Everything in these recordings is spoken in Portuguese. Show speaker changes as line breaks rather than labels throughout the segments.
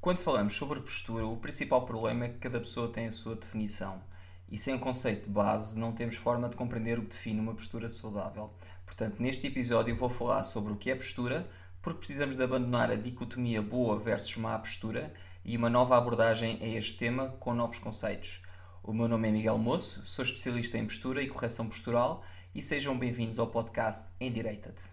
Quando falamos sobre postura, o principal problema é que cada pessoa tem a sua definição. E sem um conceito de base, não temos forma de compreender o que define uma postura saudável. Portanto, neste episódio vou falar sobre o que é postura, porque precisamos de abandonar a dicotomia boa versus má postura e uma nova abordagem a este tema com novos conceitos. O meu nome é Miguel Moço, sou especialista em postura e correção postural e sejam bem-vindos ao podcast Endireita-te.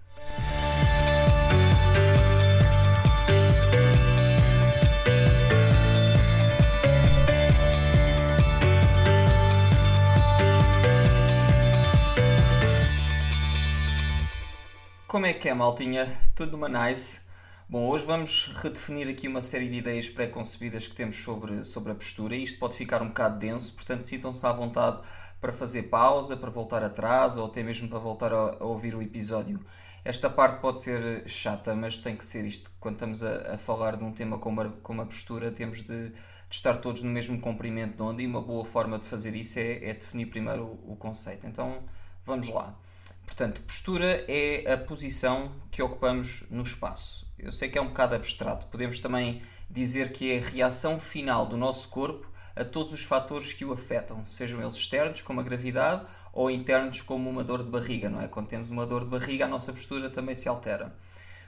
Como é que é, maltinha? Tudo uma nice? Bom, hoje vamos redefinir aqui uma série de ideias pré-concebidas que temos sobre, sobre a postura. Isto pode ficar um bocado denso, portanto, sintam-se à vontade para fazer pausa, para voltar atrás ou até mesmo para voltar a, a, ouvir o episódio. Esta parte pode ser chata, mas tem que ser isto. Quando estamos a, a falar de um tema como a, como a postura, temos de, de, estar todos no mesmo comprimento de onda e uma boa forma de fazer isso é, é definir primeiro o, o conceito. Então, vamos lá. Portanto, postura é a posição que ocupamos no espaço. Eu sei que é um bocado abstrato. Podemos também dizer que é a reação final do nosso corpo a todos os fatores que o afetam, sejam eles externos, como a gravidade, ou internos, como uma dor de barriga, não é? Quando temos uma dor de barriga, a nossa postura também se altera.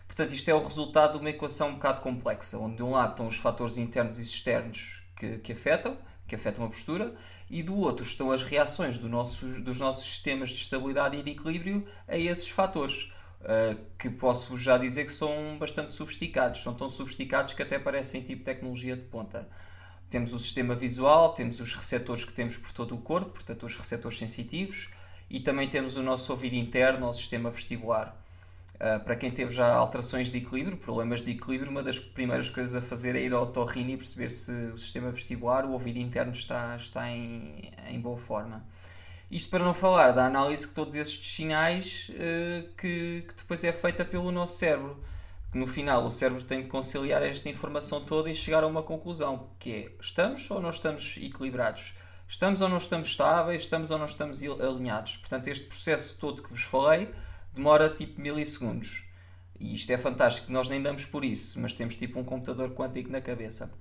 Portanto, isto é o resultado de uma equação um bocado complexa, onde de um lado estão os fatores internos e externos que, que afetam, que afetam a postura, e do outro estão as reações do nosso, dos nossos sistemas de estabilidade e de equilíbrio a esses fatores, uh, que posso já dizer que são bastante sofisticados, são tão sofisticados que até parecem tipo tecnologia de ponta. Temos o sistema visual, temos os receptores que temos por todo o corpo, portanto os receptores sensitivos, e também temos o nosso ouvido interno, o sistema vestibular. Uh, para quem teve já alterações de equilíbrio, problemas de equilíbrio, uma das primeiras coisas a fazer é ir ao otorrino e perceber se o sistema vestibular, o ouvido interno está, está em, em boa forma. Isto para não falar da análise que todos estes sinais uh, que, que depois é feita pelo nosso cérebro. Que no final o cérebro tem de conciliar esta informação toda e chegar a uma conclusão, que é estamos ou não estamos equilibrados? Estamos ou não estamos estáveis? Estamos ou não estamos alinhados? Portanto, este processo todo que vos falei demora tipo milissegundos. E isto é fantástico, nós nem damos por isso, mas temos tipo um computador quântico na cabeça.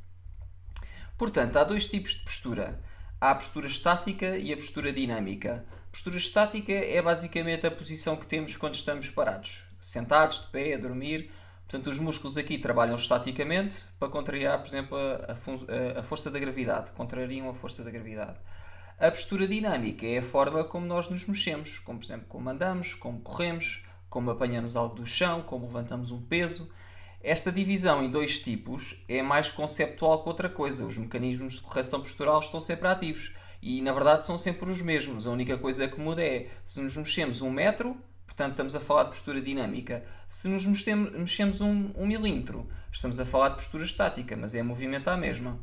Portanto, há dois tipos de postura. Há a postura estática e a postura dinâmica. A postura estática é basicamente a posição que temos quando estamos parados, sentados, de pé, a dormir. Portanto, os músculos aqui trabalham estaticamente para contrariar, por exemplo, a, a, a força da gravidade. Contrariam a força da gravidade. A postura dinâmica é a forma como nós nos mexemos, como por exemplo como andamos, como corremos, como apanhamos algo do chão, como levantamos um peso. Esta divisão em dois tipos é mais conceptual que outra coisa. Os mecanismos de correção postural estão sempre ativos e na verdade são sempre os mesmos. A única coisa que muda é se nos mexemos um metro, portanto estamos a falar de postura dinâmica. Se nos mexemos um, um milímetro, estamos a falar de postura estática, mas é movimento à mesma.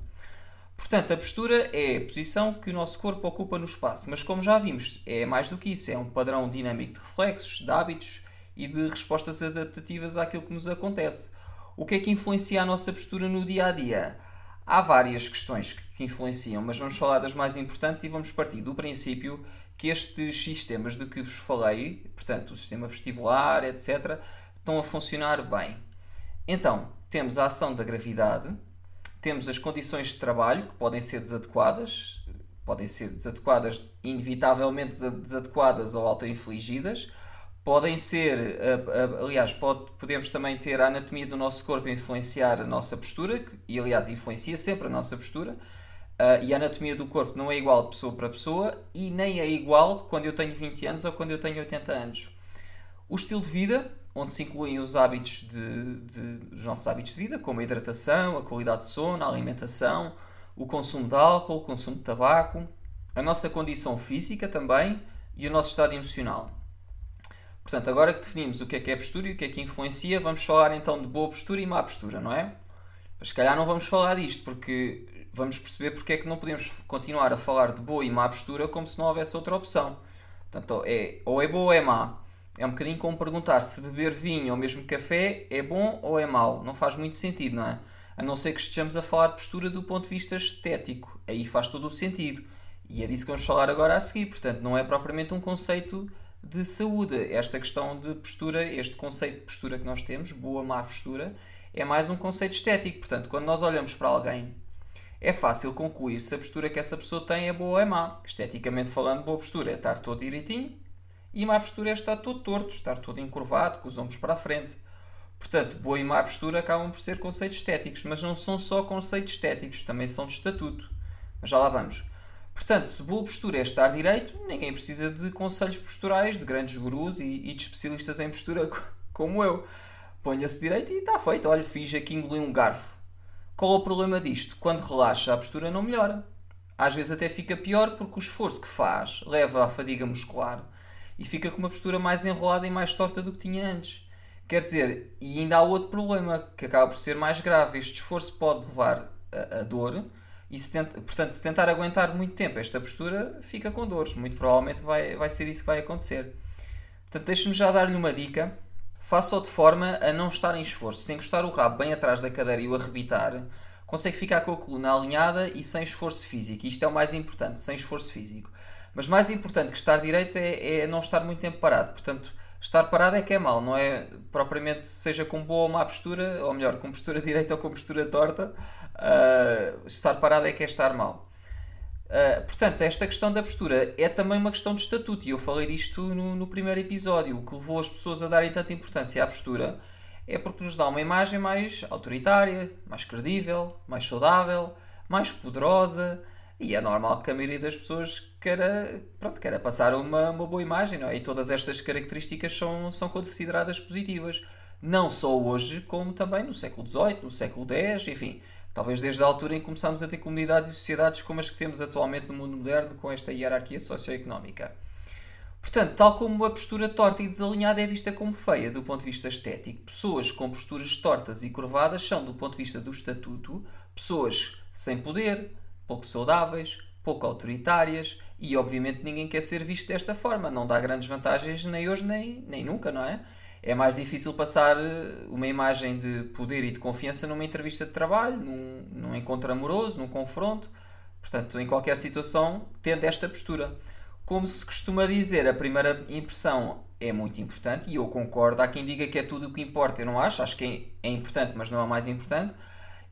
Portanto, a postura é a posição que o nosso corpo ocupa no espaço, mas como já vimos, é mais do que isso, é um padrão dinâmico de reflexos, de hábitos e de respostas adaptativas àquilo que nos acontece. O que é que influencia a nossa postura no dia a dia? Há várias questões que influenciam, mas vamos falar das mais importantes e vamos partir do princípio que estes sistemas de que vos falei, portanto, o sistema vestibular, etc., estão a funcionar bem. Então, temos a ação da gravidade, temos as condições de trabalho que podem ser desadequadas, podem ser desadequadas, inevitavelmente desadequadas ou auto-infligidas, podem ser, aliás, pode, podemos também ter a anatomia do nosso corpo influenciar a nossa postura, e aliás influencia sempre a nossa postura, e a anatomia do corpo não é igual de pessoa para pessoa e nem é igual quando eu tenho 20 anos ou quando eu tenho 80 anos. O estilo de vida onde se incluem os hábitos de, de, os nossos hábitos de vida, como a hidratação, a qualidade de sono, a alimentação, o consumo de álcool, o consumo de tabaco, a nossa condição física também e o nosso estado emocional. Portanto, agora que definimos o que é que é postura e o que é que influencia, vamos falar então de boa postura e má postura, não é? Mas se calhar não vamos falar disto, porque vamos perceber porque é que não podemos continuar a falar de boa e má postura como se não houvesse outra opção. Portanto, é, ou é boa ou é má. É um bocadinho como perguntar se beber vinho ou mesmo café é bom ou é mau. Não faz muito sentido, não é? A não ser que estejamos a falar de postura do ponto de vista estético. Aí faz todo o sentido. E é disso que vamos falar agora a seguir. Portanto, não é propriamente um conceito de saúde. Esta questão de postura, este conceito de postura que nós temos, boa, má postura, é mais um conceito estético. Portanto, quando nós olhamos para alguém, é fácil concluir se a postura que essa pessoa tem é boa ou é má. Esteticamente falando, boa postura é estar todo direitinho e má postura é estar todo torto, estar todo encurvado, com os ombros para a frente. Portanto, boa e má postura acabam por ser conceitos estéticos, mas não são só conceitos estéticos, também são de estatuto. Mas já lá vamos. Portanto, se boa postura é estar direito, ninguém precisa de conselhos posturais de grandes gurus e, e de especialistas em postura como eu. Ponha-se direito e está feito. Olha, fiz aqui engolir um garfo. Qual é o problema disto? Quando relaxa, a postura não melhora. Às vezes até fica pior porque o esforço que faz leva à fadiga muscular e fica com uma postura mais enrolada e mais torta do que tinha antes. Quer dizer, e ainda há outro problema que acaba por ser mais grave. Este esforço pode levar a, a dor e se tenta, portanto, se tentar aguentar muito tempo esta postura, fica com dores. Muito provavelmente vai, vai ser isso que vai acontecer. Portanto, deixe-me já dar-lhe uma dica. Faça-o de forma a não estar em esforço. Se encostar o rabo bem atrás da cadeira e o arrebitar, consegue ficar com a coluna alinhada e sem esforço físico. Isto é o mais importante, sem esforço físico. Mas mais importante que estar direito é, é não estar muito tempo parado. Portanto, estar parado é que é mau, não é propriamente seja com boa ou má postura, ou melhor, com postura direita ou com postura torta, uh, estar parado é que é estar mal. Uh, portanto, esta questão da postura é também uma questão de estatuto, e eu falei disto no, no primeiro episódio. O que levou as pessoas a darem tanta importância à postura é porque nos dá uma imagem mais autoritária, mais credível, mais saudável, mais poderosa e é normal que a maioria das pessoas queira, pronto, queira passar uma, uma boa imagem, não é? E todas estas características são, são consideradas positivas. Não só hoje, como também no século XVIII, no século X, enfim. Talvez desde a altura em que começámos a ter comunidades e sociedades como as que temos atualmente no mundo moderno, com esta hierarquia socioeconómica. Portanto, tal como a postura torta e desalinhada é vista como feia do ponto de vista estético, pessoas com posturas tortas e curvadas são, do ponto de vista do estatuto, pessoas sem poder, pouco saudáveis, pouco autoritárias e obviamente ninguém quer ser visto desta forma. Não dá grandes vantagens nem hoje nem, nem nunca, não é? É mais difícil passar eh, uma imagem de poder e de confiança numa entrevista de trabalho, num, num encontro amoroso, num confronto. Portanto, em qualquer situação, tendo esta postura. Como se costuma dizer, a primeira impressão é muito importante e eu concordo. Há quem diga que é tudo o que importa. Eu não acho, acho que é importante, mas não é o mais importante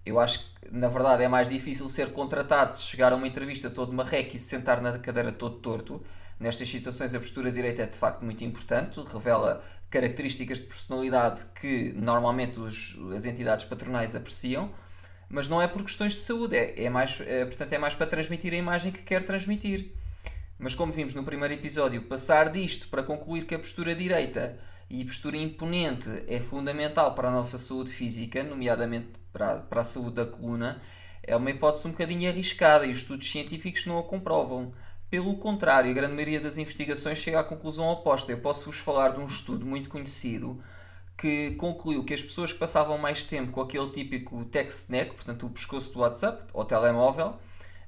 eu acho que na verdade é mais difícil ser contratado se chegar a uma entrevista todo marreco e se sentar na cadeira todo torto. Nestas situações a postura direita é de facto muito importante, revela características de personalidade que normalmente os, as entidades patronais apreciam, mas não é por questões de saúde, é, é mais, é, portanto é mais para transmitir a imagem que quer transmitir. Mas como vimos no primeiro episódio, passar disto para concluir que a postura direita e postura imponente é fundamental para a nossa saúde física, nomeadamente para, para a saúde da coluna, é uma hipótese um bocadinho arriscada e os estudos científicos não a comprovam. Pelo contrário, a grande maioria das investigações chega à conclusão oposta. Eu posso vos falar de um estudo muito conhecido que concluiu que as pessoas que passavam mais tempo com aquele típico text neck, portanto o pescoço do WhatsApp, ou telemóvel,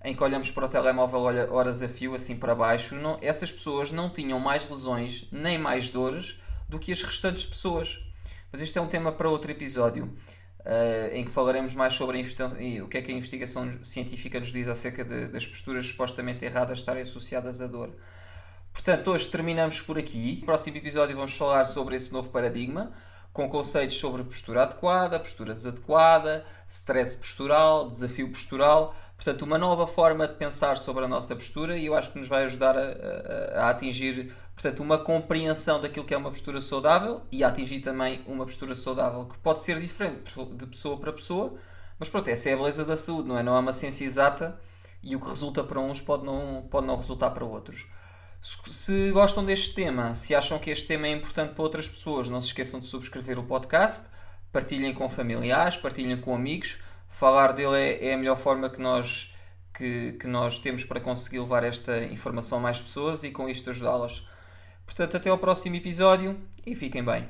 em que olhamos para o telemóvel horas a fio, assim para baixo, não, essas pessoas não tinham mais lesões nem mais dores do que as restantes pessoas. Mas este é um tema para outro episódio, uh, em que falaremos mais sobre o que é que a investigação científica nos diz acerca de, das posturas supostamente erradas estarem associadas à dor. Portanto, hoje terminamos por aqui. No próximo episódio vamos falar sobre esse novo paradigma, com conceitos sobre postura adequada, postura desadequada, stress postural, desafio postural. Portanto, uma nova forma de pensar sobre a nossa postura e eu acho que nos vai ajudar a, a, a atingir portanto, uma compreensão daquilo que é uma postura saudável e a atingir também uma postura saudável, que pode ser diferente de pessoa para pessoa, mas pronto, essa é a beleza da saúde, não é? Não é uma ciência exata e o que resulta para uns pode não, pode não resultar para outros. Se gostam deste tema, se acham que este tema é importante para outras pessoas, não se esqueçam de subscrever o podcast, partilhem com familiares, partilhem com amigos. Falar dele é, é a melhor forma que nós, que, que nós temos para conseguir levar esta informação a mais pessoas e com isto ajudá-las. Portanto, até ao próximo episódio e fiquem bem.